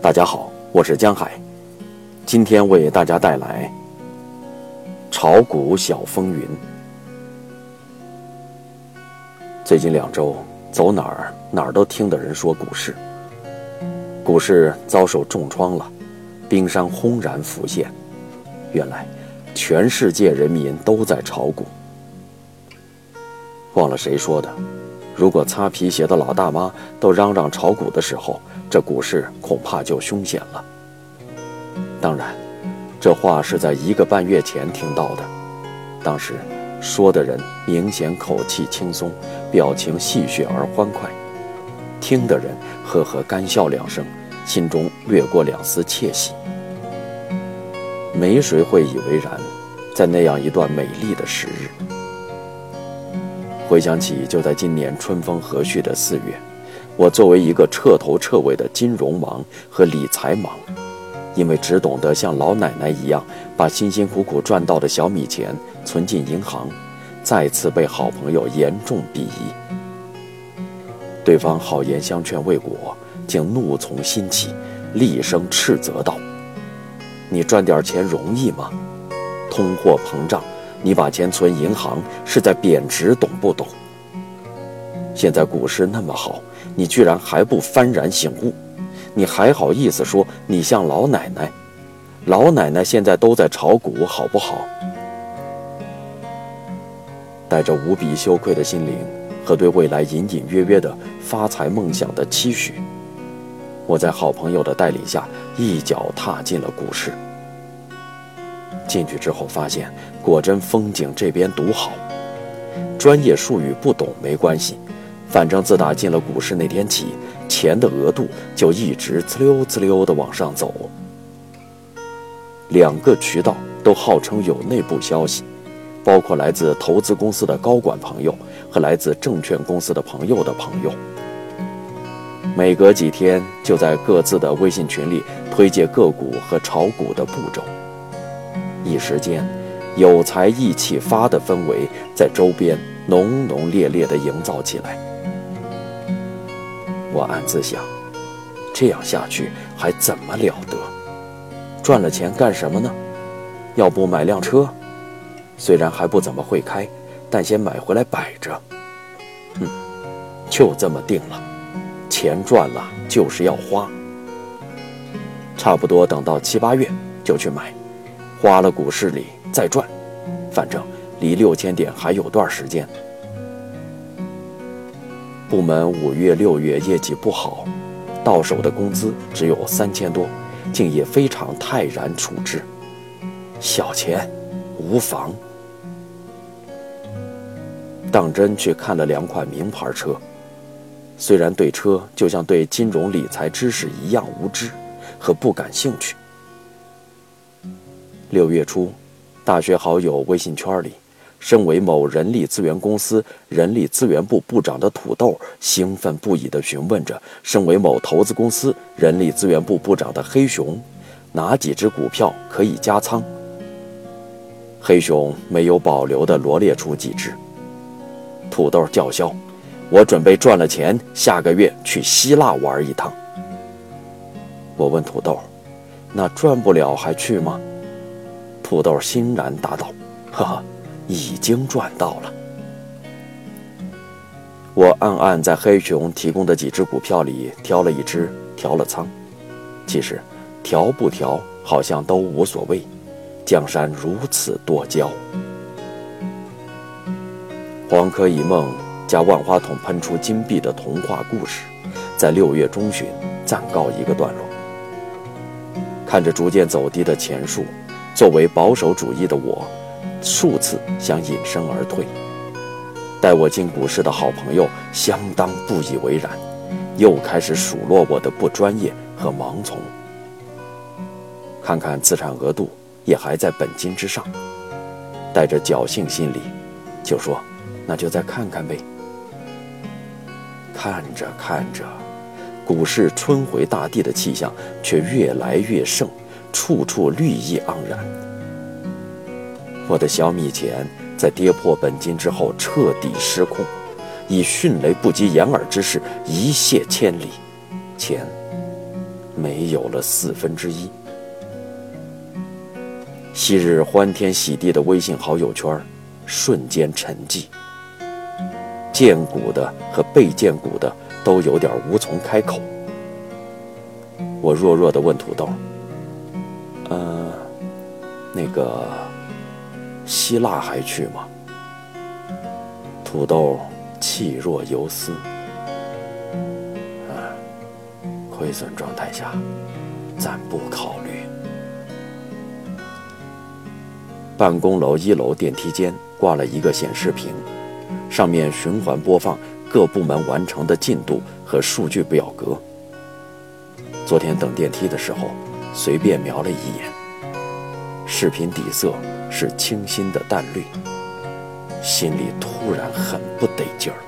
大家好，我是江海，今天为大家带来炒股小风云。最近两周，走哪儿哪儿都听的人说股市，股市遭受重创了，冰山轰然浮现。原来，全世界人民都在炒股。忘了谁说的，如果擦皮鞋的老大妈都嚷嚷炒股的时候。这股市恐怕就凶险了。当然，这话是在一个半月前听到的，当时说的人明显口气轻松，表情戏谑而欢快，听的人呵呵干笑两声，心中掠过两丝窃喜。没谁会以为然，在那样一段美丽的时日，回想起就在今年春风和煦的四月。我作为一个彻头彻尾的金融盲和理财盲，因为只懂得像老奶奶一样把辛辛苦苦赚到的小米钱存进银行，再次被好朋友严重鄙夷。对方好言相劝未果，竟怒从心起，厉声斥责道：“你赚点钱容易吗？通货膨胀，你把钱存银行是在贬值，懂不懂？现在股市那么好。”你居然还不幡然醒悟，你还好意思说你像老奶奶？老奶奶现在都在炒股，好不好？带着无比羞愧的心灵和对未来隐隐约约的发财梦想的期许，我在好朋友的带领下一脚踏进了股市。进去之后发现，果真风景这边独好。专业术语不懂没关系。反正自打进了股市那天起，钱的额度就一直滋溜滋溜地往上走。两个渠道都号称有内部消息，包括来自投资公司的高管朋友和来自证券公司的朋友的朋友。每隔几天就在各自的微信群里推介个股和炒股的步骤。一时间，有才意气发的氛围在周边浓浓烈烈地营造起来。我暗自想，这样下去还怎么了得？赚了钱干什么呢？要不买辆车？虽然还不怎么会开，但先买回来摆着。嗯，就这么定了。钱赚了就是要花。差不多等到七八月就去买，花了股市里再赚。反正离六千点还有段时间。部门五月、六月业绩不好，到手的工资只有三千多，竟也非常泰然处之。小钱，无妨。当真去看了两款名牌车，虽然对车就像对金融理财知识一样无知和不感兴趣。六月初，大学好友微信圈里。身为某人力资源公司人力资源部部长的土豆，兴奋不已地询问着身为某投资公司人力资源部部长的黑熊，哪几只股票可以加仓？黑熊没有保留地罗列出几只。土豆叫嚣：“我准备赚了钱，下个月去希腊玩一趟。”我问土豆：“那赚不了还去吗？”土豆欣然答道：“呵呵。”已经赚到了。我暗暗在黑熊提供的几只股票里挑了一只，调了仓。其实，调不调好像都无所谓。江山如此多娇。黄柯一梦加万花筒喷出金币的童话故事，在六月中旬暂告一个段落。看着逐渐走低的钱数，作为保守主义的我。数次想隐身而退，带我进股市的好朋友相当不以为然，又开始数落我的不专业和盲从。看看资产额度也还在本金之上，带着侥幸心理，就说：“那就再看看呗。”看着看着，股市春回大地的气象却越来越盛，处处绿意盎然。我的小米钱在跌破本金之后彻底失控，以迅雷不及掩耳之势一泻千里，钱没有了四分之一。昔日欢天喜地的微信好友圈，瞬间沉寂。荐股的和被荐股的都有点无从开口。我弱弱地问土豆：“，那个希腊还去吗？”土豆气若游丝：“啊，亏损状态下，暂不考虑。”办公楼一楼电梯间挂了一个显示屏。上面循环播放各部门完成的进度和数据表格。昨天等电梯的时候，随便瞄了一眼，视频底色是清新的淡绿，心里突然很不得劲儿。